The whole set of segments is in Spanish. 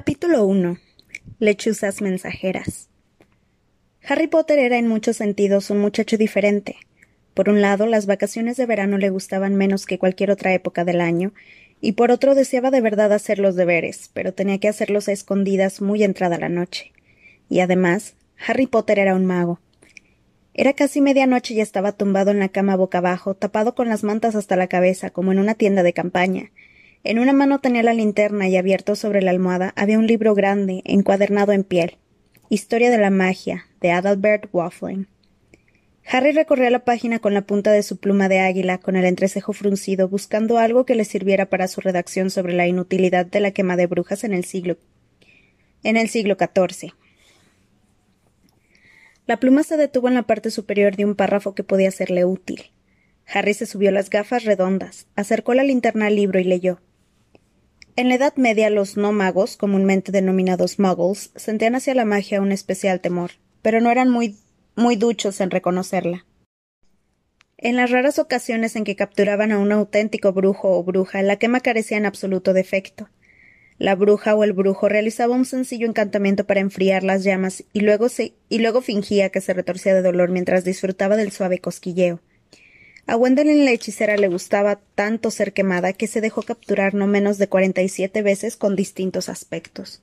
Capítulo 1. Lechuzas mensajeras. Harry Potter era en muchos sentidos un muchacho diferente. Por un lado, las vacaciones de verano le gustaban menos que cualquier otra época del año, y por otro deseaba de verdad hacer los deberes, pero tenía que hacerlos a escondidas muy entrada la noche. Y además, Harry Potter era un mago. Era casi medianoche y estaba tumbado en la cama boca abajo, tapado con las mantas hasta la cabeza, como en una tienda de campaña. En una mano tenía la linterna y abierto sobre la almohada había un libro grande, encuadernado en piel. Historia de la magia, de Adalbert Waffling. Harry recorría la página con la punta de su pluma de águila, con el entrecejo fruncido, buscando algo que le sirviera para su redacción sobre la inutilidad de la quema de brujas en el siglo en el siglo XIV. La pluma se detuvo en la parte superior de un párrafo que podía serle útil. Harry se subió las gafas redondas, acercó la linterna al libro y leyó. En la Edad Media los no magos, comúnmente denominados muggles, sentían hacia la magia un especial temor, pero no eran muy, muy duchos en reconocerla. En las raras ocasiones en que capturaban a un auténtico brujo o bruja, la quema carecía en absoluto de efecto. La bruja o el brujo realizaba un sencillo encantamiento para enfriar las llamas y luego, y luego fingía que se retorcía de dolor mientras disfrutaba del suave cosquilleo. A Wendelin la hechicera le gustaba tanto ser quemada que se dejó capturar no menos de cuarenta y siete veces con distintos aspectos.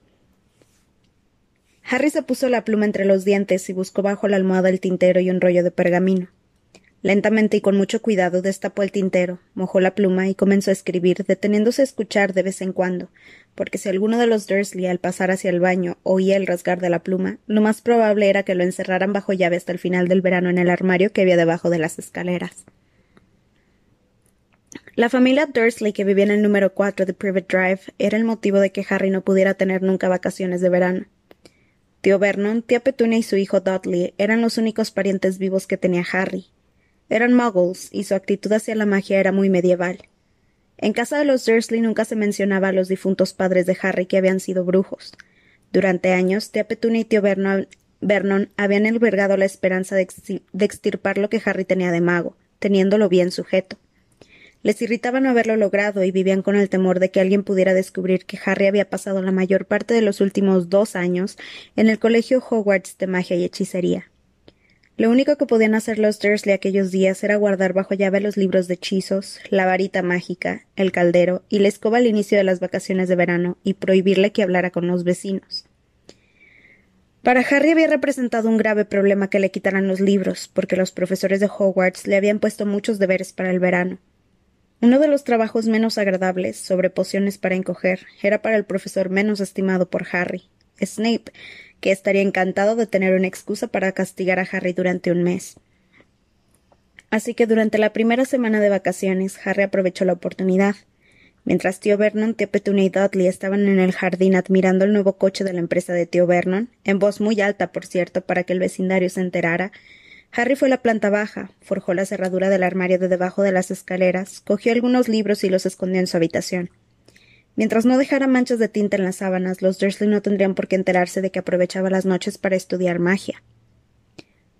Harry se puso la pluma entre los dientes y buscó bajo la almohada el tintero y un rollo de pergamino. Lentamente y con mucho cuidado destapó el tintero, mojó la pluma y comenzó a escribir, deteniéndose a escuchar de vez en cuando, porque si alguno de los Dursley al pasar hacia el baño oía el rasgar de la pluma, lo más probable era que lo encerraran bajo llave hasta el final del verano en el armario que había debajo de las escaleras. La familia Dursley, que vivía en el número 4 de Privet Drive, era el motivo de que Harry no pudiera tener nunca vacaciones de verano. Tío Vernon, tía Petunia y su hijo Dudley eran los únicos parientes vivos que tenía Harry, eran muggles, y su actitud hacia la magia era muy medieval. En casa de los Dursley nunca se mencionaba a los difuntos padres de Harry que habían sido brujos. Durante años, tía Petunia y tío Vernon, habían albergado la esperanza de, de extirpar lo que Harry tenía de mago, teniéndolo bien sujeto. Les irritaba no haberlo logrado y vivían con el temor de que alguien pudiera descubrir que Harry había pasado la mayor parte de los últimos dos años en el colegio Hogwarts de magia y hechicería. Lo único que podían hacer los Dursley aquellos días era guardar bajo llave los libros de hechizos, la varita mágica, el caldero y la escoba al inicio de las vacaciones de verano y prohibirle que hablara con los vecinos. Para Harry había representado un grave problema que le quitaran los libros, porque los profesores de Hogwarts le habían puesto muchos deberes para el verano. Uno de los trabajos menos agradables, sobre pociones para encoger, era para el profesor menos estimado por Harry, Snape, que estaría encantado de tener una excusa para castigar a Harry durante un mes. Así que durante la primera semana de vacaciones, Harry aprovechó la oportunidad. Mientras tío Vernon, tío Petunia y Dudley estaban en el jardín admirando el nuevo coche de la empresa de tío Vernon, en voz muy alta, por cierto, para que el vecindario se enterara, Harry fue a la planta baja, forjó la cerradura del armario de debajo de las escaleras, cogió algunos libros y los escondió en su habitación. Mientras no dejara manchas de tinta en las sábanas, los Dursley no tendrían por qué enterarse de que aprovechaba las noches para estudiar magia.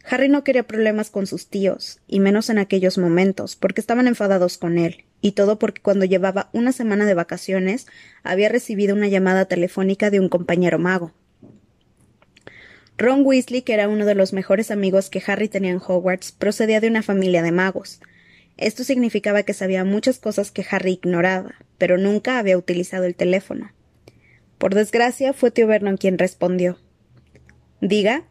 Harry no quería problemas con sus tíos, y menos en aquellos momentos, porque estaban enfadados con él, y todo porque cuando llevaba una semana de vacaciones había recibido una llamada telefónica de un compañero mago. Ron Weasley, que era uno de los mejores amigos que Harry tenía en Hogwarts, procedía de una familia de magos, esto significaba que sabía muchas cosas que Harry ignoraba, pero nunca había utilizado el teléfono. Por desgracia, fue tío Vernon quien respondió. Diga.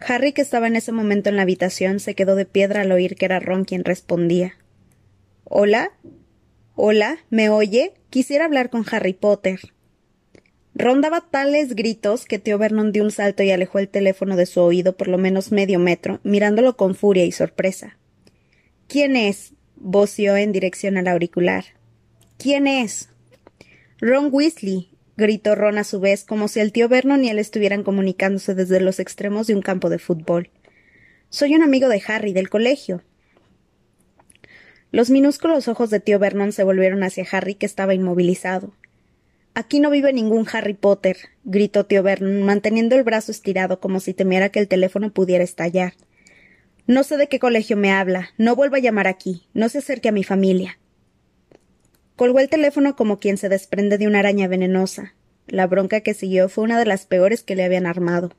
Harry, que estaba en ese momento en la habitación, se quedó de piedra al oír que era Ron quien respondía. Hola. Hola, ¿me oye? Quisiera hablar con Harry Potter. Ron daba tales gritos que tío Vernon dio un salto y alejó el teléfono de su oído por lo menos medio metro, mirándolo con furia y sorpresa. ¿Quién es? voció en dirección al auricular. ¿Quién es? Ron Weasley, gritó Ron a su vez, como si el tío Vernon y él estuvieran comunicándose desde los extremos de un campo de fútbol. Soy un amigo de Harry, del colegio. Los minúsculos ojos de tío Vernon se volvieron hacia Harry, que estaba inmovilizado. Aquí no vive ningún Harry Potter, gritó tío Vernon, manteniendo el brazo estirado como si temiera que el teléfono pudiera estallar. No sé de qué colegio me habla. No vuelva a llamar aquí. No se acerque a mi familia. Colgó el teléfono como quien se desprende de una araña venenosa. La bronca que siguió fue una de las peores que le habían armado.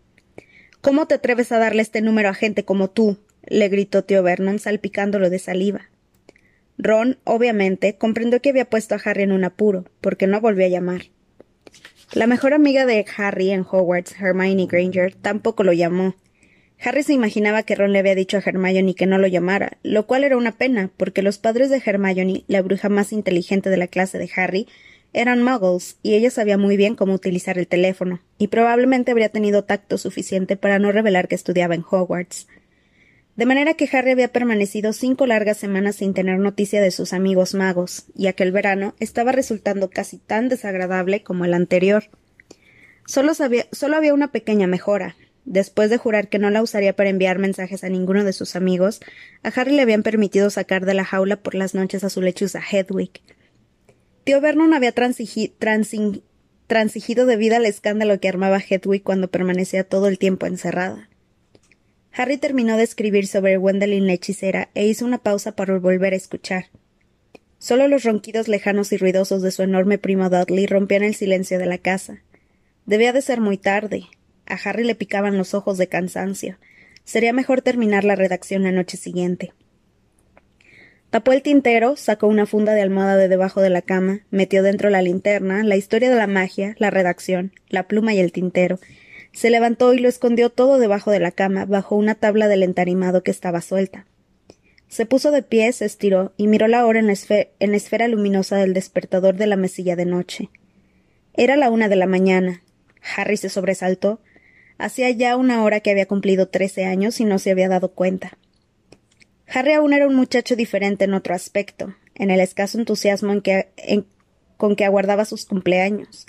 ¿Cómo te atreves a darle este número a gente como tú? le gritó tío Vernon salpicándolo de saliva. Ron, obviamente, comprendió que había puesto a Harry en un apuro, porque no volvió a llamar. La mejor amiga de Harry en Hogwarts, Hermione Granger, tampoco lo llamó. Harry se imaginaba que Ron le había dicho a Hermione que no lo llamara, lo cual era una pena, porque los padres de Hermione, la bruja más inteligente de la clase de Harry, eran muggles, y ella sabía muy bien cómo utilizar el teléfono, y probablemente habría tenido tacto suficiente para no revelar que estudiaba en Hogwarts. De manera que Harry había permanecido cinco largas semanas sin tener noticia de sus amigos magos, y aquel verano estaba resultando casi tan desagradable como el anterior. Solo, había una pequeña mejora. Después de jurar que no la usaría para enviar mensajes a ninguno de sus amigos, a Harry le habían permitido sacar de la jaula por las noches a su lechuza Hedwig. Tío Vernon había transigido debido al escándalo que armaba Hedwig cuando permanecía todo el tiempo encerrada. Harry terminó de escribir sobre Wendelin la hechicera e hizo una pausa para volver a escuchar. Solo los ronquidos lejanos y ruidosos de su enorme primo Dudley rompían el silencio de la casa. Debía de ser muy tarde. A Harry le picaban los ojos de cansancio. Sería mejor terminar la redacción la noche siguiente. Tapó el tintero, sacó una funda de almohada de debajo de la cama, metió dentro la linterna, la historia de la magia, la redacción, la pluma y el tintero, se levantó y lo escondió todo debajo de la cama, bajo una tabla del entarimado que estaba suelta. Se puso de pie, se estiró y miró la hora en la, esfera luminosa del despertador de la mesilla de noche. Era la una de la mañana. Harry se sobresaltó. Hacía ya una hora que había cumplido trece años y no se había dado cuenta. Harry aún era un muchacho diferente en otro aspecto, en el escaso entusiasmo con que aguardaba sus cumpleaños.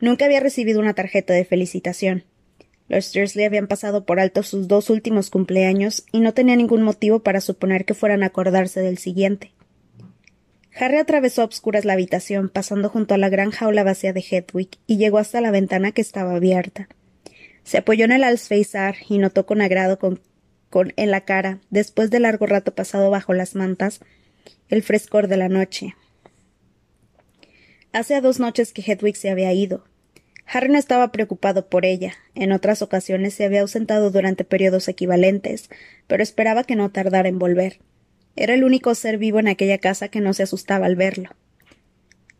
Nunca había recibido una tarjeta de felicitación. Los Dursley habían pasado por alto sus dos últimos cumpleaños y no tenía ningún motivo para suponer que fueran a acordarse del siguiente. Harry atravesó a obscuras la habitación, pasando junto a la gran jaula vacía de Hedwig, y llegó hasta la ventana que estaba abierta. Se apoyó en el alféizar y notó con agrado con, con, en la cara, después de largo rato pasado bajo las mantas, el frescor de la noche. Hace dos noches que Hedwig se había ido, Harry no estaba preocupado por ella. En otras ocasiones se había ausentado durante periodos equivalentes, pero esperaba que no tardara en volver. Era el único ser vivo en aquella casa que no se asustaba al verlo.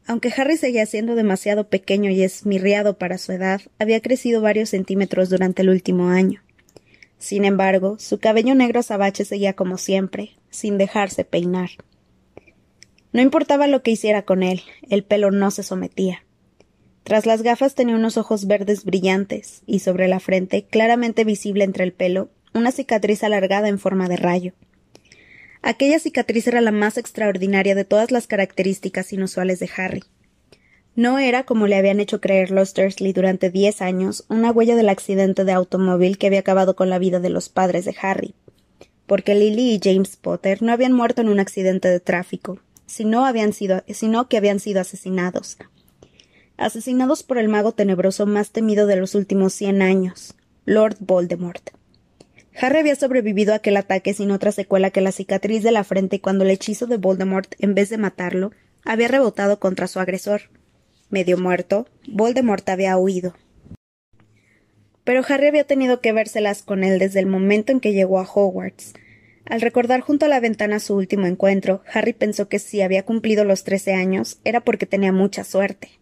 Aunque Harry seguía siendo demasiado pequeño y esmirriado para su edad, había crecido varios centímetros durante el último año. Sin embargo, su cabello negro azabache seguía como siempre, sin dejarse peinar. No importaba lo que hiciera con él, el pelo no se sometía. Tras las gafas tenía unos ojos verdes brillantes, y sobre la frente, claramente visible entre el pelo, una cicatriz alargada en forma de rayo. Aquella cicatriz era la más extraordinaria de todas las características inusuales de Harry. No era, como le habían hecho creer los Dursley durante diez años, una huella del accidente de automóvil que había acabado con la vida de los padres de Harry, porque Lily y James Potter no habían muerto en un accidente de tráfico, sino, sino que habían sido asesinados, asesinados por el mago tenebroso más temido de los últimos cien años, Lord Voldemort. Harry había sobrevivido a aquel ataque sin otra secuela que la cicatriz de la frente cuando el hechizo de Voldemort, en vez de matarlo, había rebotado contra su agresor. Medio muerto, Voldemort había huido. Pero Harry había tenido que vérselas con él desde el momento en que llegó a Hogwarts. Al recordar junto a la ventana su último encuentro, Harry pensó que si había cumplido los trece años era porque tenía mucha suerte.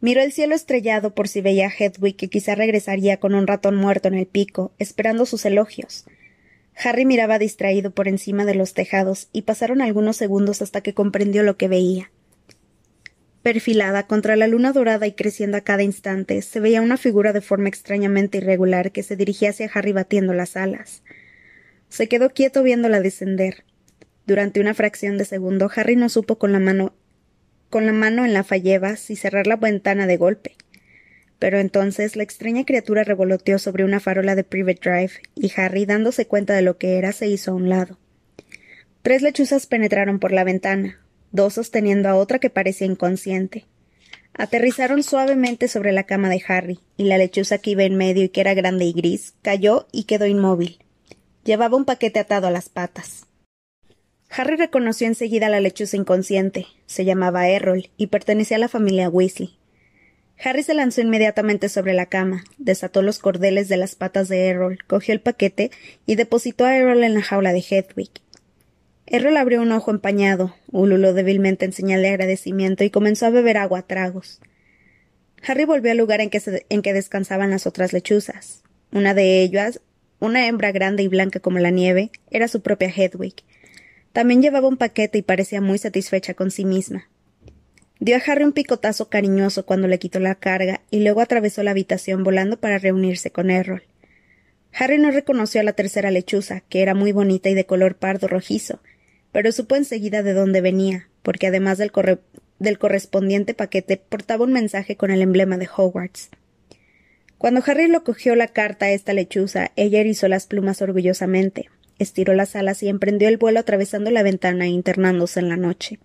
Miró el cielo estrellado por si veía a Hedwig que quizá regresaría con un ratón muerto en el pico, esperando sus elogios. Harry miraba distraído por encima de los tejados y pasaron algunos segundos hasta que comprendió lo que veía. Perfilada contra la luna dorada y creciendo a cada instante, se veía una figura de forma extrañamente irregular que se dirigía hacia Harry batiendo las alas. Se quedó quieto viéndola descender. Durante una fracción de segundo, Harry no supo con la mano con la mano en la fallebas y cerrar la ventana de golpe. Pero entonces la extraña criatura revoloteó sobre una farola de Private Drive y Harry, dándose cuenta de lo que era, se hizo a un lado. Tres lechuzas penetraron por la ventana, dos sosteniendo a otra que parecía inconsciente. Aterrizaron suavemente sobre la cama de Harry, y la lechuza que iba en medio y que era grande y gris cayó y quedó inmóvil. Llevaba un paquete atado a las patas. Harry reconoció enseguida a la lechuza inconsciente. Se llamaba Errol y pertenecía a la familia Weasley. Harry se lanzó inmediatamente sobre la cama, desató los cordeles de las patas de Errol, cogió el paquete y depositó a Errol en la jaula de Hedwig. Errol abrió un ojo empañado, ululó débilmente en señal de agradecimiento y comenzó a beber agua a tragos. Harry volvió al lugar en que, en que descansaban las otras lechuzas. Una de ellas, una hembra grande y blanca como la nieve, era su propia Hedwig. También llevaba un paquete y parecía muy satisfecha con sí misma. Dio a Harry un picotazo cariñoso cuando le quitó la carga y luego atravesó la habitación volando para reunirse con Errol. Harry no reconoció a la tercera lechuza, que era muy bonita y de color pardo rojizo, pero supo enseguida de dónde venía, porque además del, correspondiente paquete portaba un mensaje con el emblema de Hogwarts. Cuando Harry lo cogió la carta a esta lechuza, ella erizó las plumas orgullosamente, estiró las alas y emprendió el vuelo atravesando la ventana e internándose en la noche.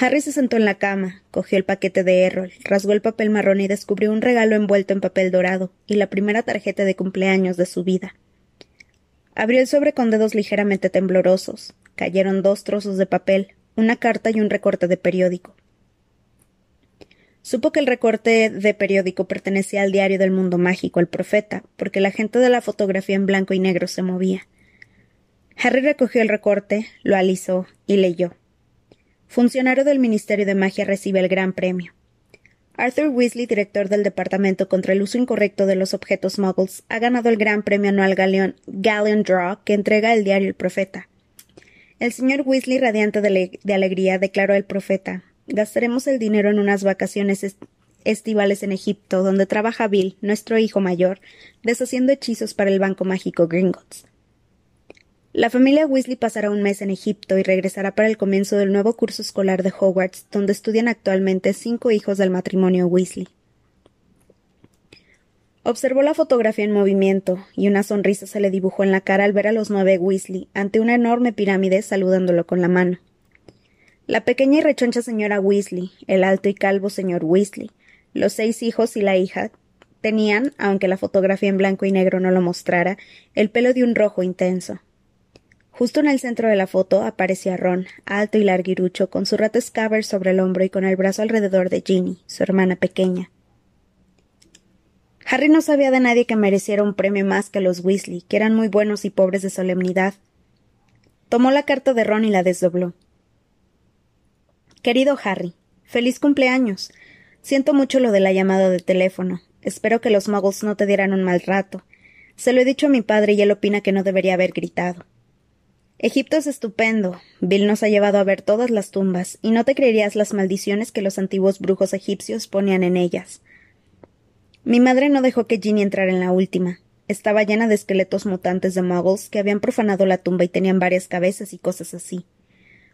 Harry se sentó en la cama, cogió el paquete de Errol, rasgó el papel marrón y descubrió un regalo envuelto en papel dorado y la primera tarjeta de cumpleaños de su vida. Abrió el sobre con dedos ligeramente temblorosos. Cayeron dos trozos de papel, una carta y un recorte de periódico. Supo que el recorte de periódico pertenecía al diario del mundo mágico, El Profeta, porque la gente de la fotografía en blanco y negro se movía. Harry recogió el recorte, lo alisó y leyó. Funcionario del Ministerio de Magia recibe el gran premio. Arthur Weasley, director del Departamento contra el Uso Incorrecto de los Objetos Muggles, ha ganado el gran premio anual Galleon, Draw que entrega el diario El Profeta. El señor Weasley, radiante de, de alegría, declaró el profeta Gastaremos el dinero en unas vacaciones estivales en Egipto, donde trabaja Bill, nuestro hijo mayor, deshaciendo hechizos para el Banco Mágico Gringotts. La familia Weasley pasará un mes en Egipto y regresará para el comienzo del nuevo curso escolar de Hogwarts, donde estudian actualmente cinco hijos del matrimonio Weasley. Observó la fotografía en movimiento, y una sonrisa se le dibujó en la cara al ver a los nueve Weasley ante una enorme pirámide saludándolo con la mano. La pequeña y rechoncha señora Weasley, el alto y calvo señor Weasley, los seis hijos y la hija tenían, aunque la fotografía en blanco y negro no lo mostrara, el pelo de un rojo intenso. Justo en el centro de la foto aparecía Ron, alto y larguirucho, con su rato scabbard sobre el hombro y con el brazo alrededor de Ginny, su hermana pequeña. Harry no sabía de nadie que mereciera un premio más que los Weasley, que eran muy buenos y pobres de solemnidad. Tomó la carta de Ron y la desdobló. Querido Harry, feliz cumpleaños. Siento mucho lo de la llamada de teléfono. Espero que los muggles no te dieran un mal rato. Se lo he dicho a mi padre y él opina que no debería haber gritado. Egipto es estupendo. Bill nos ha llevado a ver todas las tumbas, y no te creerías las maldiciones que los antiguos brujos egipcios ponían en ellas. Mi madre no dejó que Ginny entrara en la última. Estaba llena de esqueletos mutantes de muggles que habían profanado la tumba y tenían varias cabezas y cosas así.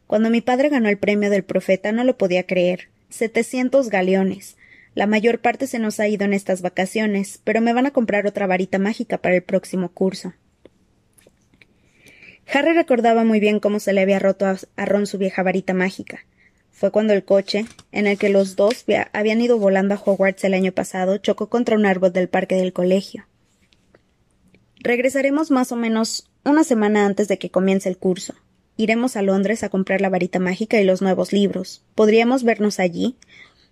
Cuando mi padre ganó el premio del profeta no lo podía creer. Setecientos galeones. La mayor parte se nos ha ido en estas vacaciones, pero me van a comprar otra varita mágica para el próximo curso. Harry recordaba muy bien cómo se le había roto a Ron su vieja varita mágica. Fue cuando el coche, en el que los dos habían ido volando a Hogwarts el año pasado, chocó contra un árbol del parque del colegio. Regresaremos más o menos una semana antes de que comience el curso. Iremos a Londres a comprar la varita mágica y los nuevos libros. ¿Podríamos vernos allí?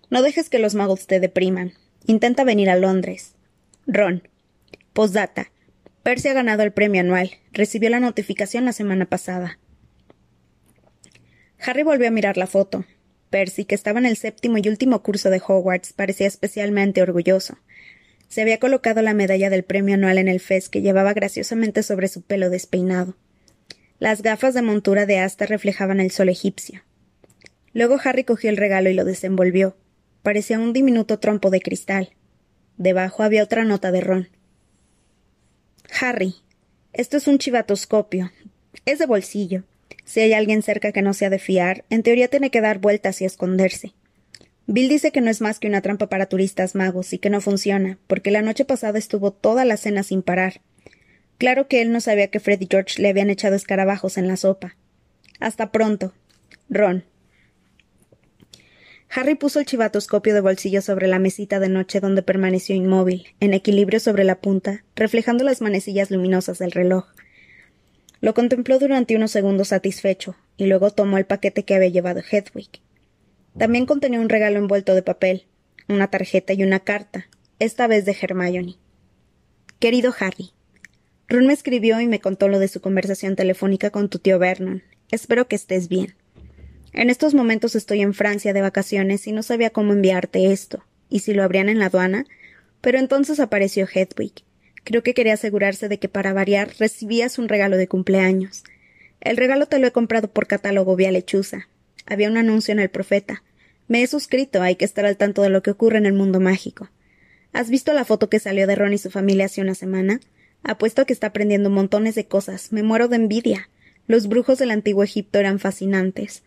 No dejes que los magos te depriman. Intenta venir a Londres. Ron. Postdata. Percy ha ganado el premio anual. Recibió la notificación la semana pasada. Harry volvió a mirar la foto. Percy, que estaba en el séptimo y último curso de Hogwarts, parecía especialmente orgulloso. Se había colocado la medalla del premio anual en el fez que llevaba graciosamente sobre su pelo despeinado. Las gafas de montura de asta reflejaban el sol egipcio. Luego Harry cogió el regalo y lo desenvolvió. Parecía un diminuto trompo de cristal. Debajo había otra nota de ron. Harry, esto es un chivatoscopio. Es de bolsillo. Si hay alguien cerca que no sea de fiar, en teoría tiene que dar vueltas y esconderse. Bill dice que no es más que una trampa para turistas magos y que no funciona, porque la noche pasada estuvo toda la cena sin parar. Claro que él no sabía que Fred y George le habían echado escarabajos en la sopa. Hasta pronto. Ron. Harry puso el chivatoscopio de bolsillo sobre la mesita de noche donde permaneció inmóvil, en equilibrio sobre la punta, reflejando las manecillas luminosas del reloj. Lo contempló durante unos segundos satisfecho, y luego tomó el paquete que había llevado Hedwig. También contenía un regalo envuelto de papel. una tarjeta y una carta, esta vez de Hermione. Querido Harry, Ron me escribió y me contó lo de su conversación telefónica con tu tío Vernon. Espero que estés bien. En estos momentos estoy en Francia de vacaciones y no sabía cómo enviarte esto, y si lo abrían en la aduana, pero entonces apareció Hedwig. Creo que quería asegurarse de que para variar recibías un regalo de cumpleaños. El regalo te lo he comprado por catálogo vía lechuza. Había un anuncio en el Profeta. Me he suscrito, hay que estar al tanto de lo que ocurre en el mundo mágico. ¿Has visto la foto que salió de Ron y su familia hace una semana? Apuesto a que está aprendiendo montones de cosas. Me muero de envidia. Los brujos del antiguo Egipto eran fascinantes.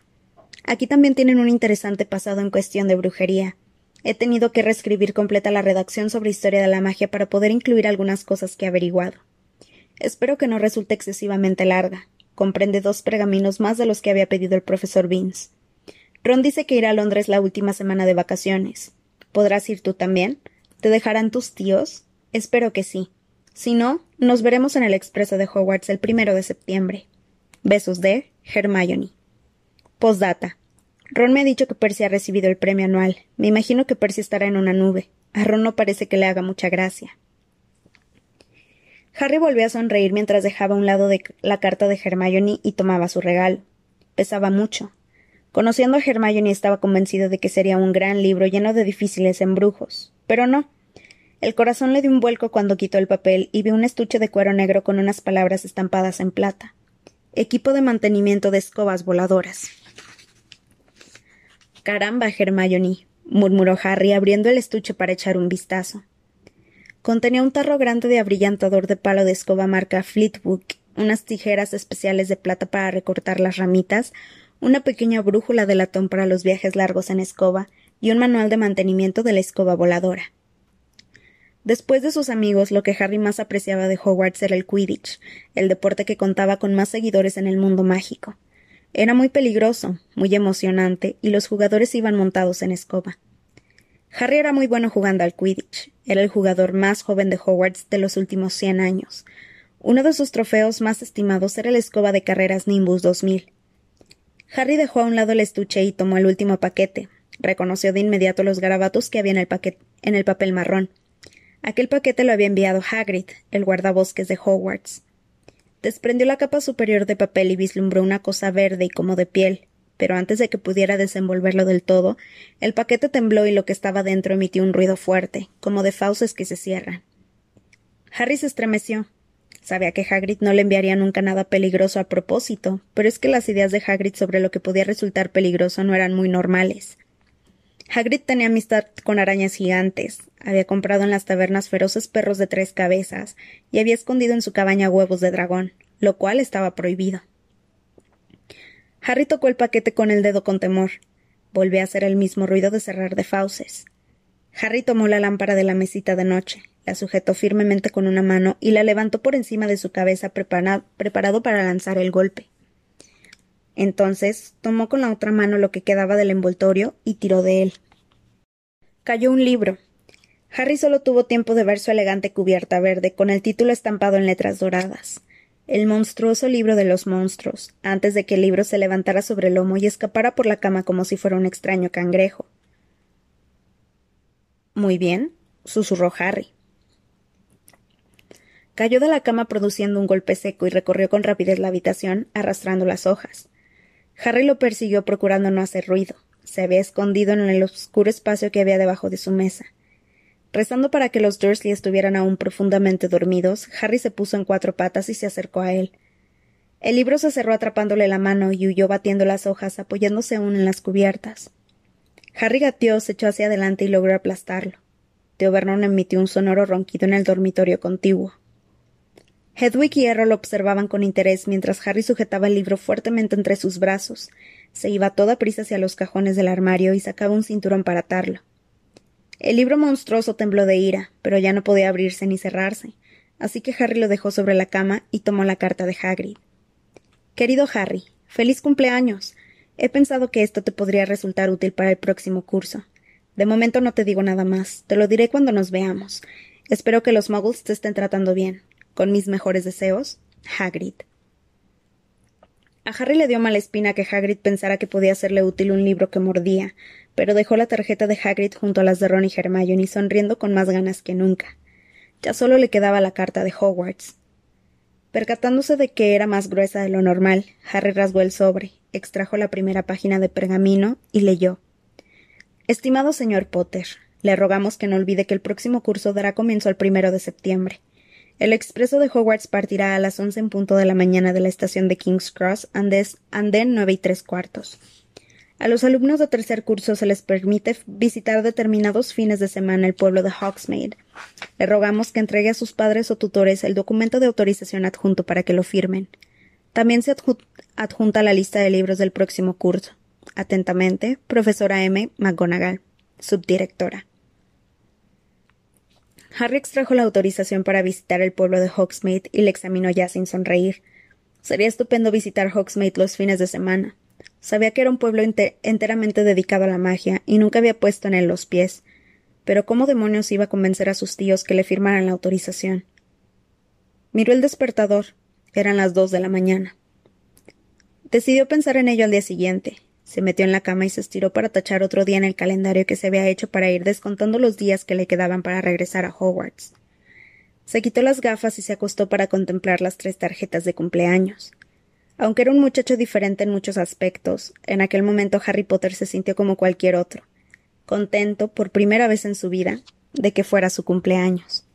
Aquí también tienen un interesante pasado en cuestión de brujería. He tenido que reescribir completa la redacción sobre historia de la magia para poder incluir algunas cosas que he averiguado. Espero que no resulte excesivamente larga. Comprende dos pergaminos más de los que había pedido el profesor Vince. Ron dice que irá a Londres la última semana de vacaciones. ¿Podrás ir tú también? ¿Te dejarán tus tíos? Espero que sí. Si no, nos veremos en el expreso de Hogwarts el primero de septiembre. Besos de Hermione. Postdata. Ron me ha dicho que Percy ha recibido el premio anual. Me imagino que Percy estará en una nube. A Ron no parece que le haga mucha gracia. Harry volvió a sonreír mientras dejaba a un lado la carta de Hermione y tomaba su regalo. Pesaba mucho. Conociendo a Hermione estaba convencido de que sería un gran libro lleno de difíciles embrujos. Pero no. El corazón le dio un vuelco cuando quitó el papel y vio un estuche de cuero negro con unas palabras estampadas en plata. Equipo de mantenimiento de escobas voladoras. Caramba, Hermione, murmuró Harry abriendo el estuche para echar un vistazo. Contenía un tarro grande de abrillantador de palo de escoba marca Fleetwood, unas tijeras especiales de plata para recortar las ramitas, una pequeña brújula de latón para los viajes largos en escoba y un manual de mantenimiento de la escoba voladora. Después de sus amigos, lo que Harry más apreciaba de Hogwarts era el Quidditch, el deporte que contaba con más seguidores en el mundo mágico. Era muy peligroso, muy emocionante, y los jugadores iban montados en escoba. Harry era muy bueno jugando al Quidditch. Era el jugador más joven de Hogwarts de los últimos cien años. Uno de sus trofeos más estimados era la escoba de carreras Nimbus 2000. Harry dejó a un lado el estuche y tomó el último paquete. Reconoció de inmediato los garabatos que había en el, en el papel marrón. Aquel paquete lo había enviado Hagrid, el guardabosques de Hogwarts. Desprendió la capa superior de papel y vislumbró una cosa verde y como de piel, pero antes de que pudiera desenvolverlo del todo, el paquete tembló y lo que estaba dentro emitió un ruido fuerte, como de fauces que se cierran. Harry se estremeció. Sabía que Hagrid no le enviaría nunca nada peligroso a propósito, pero es que las ideas de Hagrid sobre lo que podía resultar peligroso no eran muy normales. Hagrid tenía amistad con arañas gigantes, había comprado en las tabernas feroces perros de tres cabezas y había escondido en su cabaña huevos de dragón, lo cual estaba prohibido. Harry tocó el paquete con el dedo con temor. Volvió a hacer el mismo ruido de cerrar de fauces. Harry tomó la lámpara de la mesita de noche, la sujetó firmemente con una mano y la levantó por encima de su cabeza preparado para lanzar el golpe. Entonces tomó con la otra mano lo que quedaba del envoltorio y tiró de él. Cayó un libro. Harry solo tuvo tiempo de ver su elegante cubierta verde con el título estampado en letras doradas. El monstruoso libro de los monstruos, antes de que el libro se levantara sobre el lomo y escapara por la cama como si fuera un extraño cangrejo. Muy bien, susurró Harry. Cayó de la cama produciendo un golpe seco y recorrió con rapidez la habitación, arrastrando las hojas. Harry lo persiguió procurando no hacer ruido. Se había escondido en el oscuro espacio que había debajo de su mesa. Rezando para que los Dursley estuvieran aún profundamente dormidos, Harry se puso en cuatro patas y se acercó a él. El libro se cerró atrapándole la mano y huyó batiendo las hojas, apoyándose aún en las cubiertas. Harry gateó, se echó hacia adelante y logró aplastarlo. Theo Vernon emitió un sonoro ronquido en el dormitorio contiguo. Hedwig y Errol observaban con interés mientras Harry sujetaba el libro fuertemente entre sus brazos. Se iba a toda prisa hacia los cajones del armario y sacaba un cinturón para atarlo. El libro monstruoso tembló de ira, pero ya no podía abrirse ni cerrarse, así que Harry lo dejó sobre la cama y tomó la carta de Hagrid. Querido Harry, feliz cumpleaños. He pensado que esto te podría resultar útil para el próximo curso. De momento no te digo nada más, te lo diré cuando nos veamos. Espero que los muggles te estén tratando bien. Con mis mejores deseos, Hagrid. A Harry le dio mala espina que Hagrid pensara que podía serle útil un libro que mordía, pero dejó la tarjeta de Hagrid junto a las de Ron y Hermione, sonriendo con más ganas que nunca. Ya solo le quedaba la carta de Hogwarts. Percatándose de que era más gruesa de lo normal, Harry rasgó el sobre, extrajo la primera página de pergamino y leyó. Estimado señor Potter, le rogamos que no olvide que el próximo curso dará comienzo al primero de septiembre. El expreso de Hogwarts partirá a las once en punto de la mañana de la estación de King's Cross, andén nueve y tres cuartos. A los alumnos de tercer curso se les permite visitar determinados fines de semana el pueblo de Hogsmeade. Le rogamos que entregue a sus padres o tutores el documento de autorización adjunto para que lo firmen. También se adjunta la lista de libros del próximo curso. Atentamente, profesora M. McGonagall, subdirectora. Harry extrajo la autorización para visitar el pueblo de Hogsmeade y le examinó ya sin sonreír. Sería estupendo visitar Hogsmeade los fines de semana. Sabía que era un pueblo enteramente dedicado a la magia y nunca había puesto en él los pies. Pero ¿cómo demonios iba a convencer a sus tíos que le firmaran la autorización? Miró el despertador. Eran las dos de la mañana. Decidió pensar en ello al día siguiente, se metió en la cama y se estiró para tachar otro día en el calendario que se había hecho para ir descontando los días que le quedaban para regresar a Hogwarts. Se quitó las gafas y se acostó para contemplar las tres tarjetas de cumpleaños. Aunque era un muchacho diferente en muchos aspectos, en aquel momento Harry Potter se sintió como cualquier otro, contento, por primera vez en su vida, de que fuera su cumpleaños.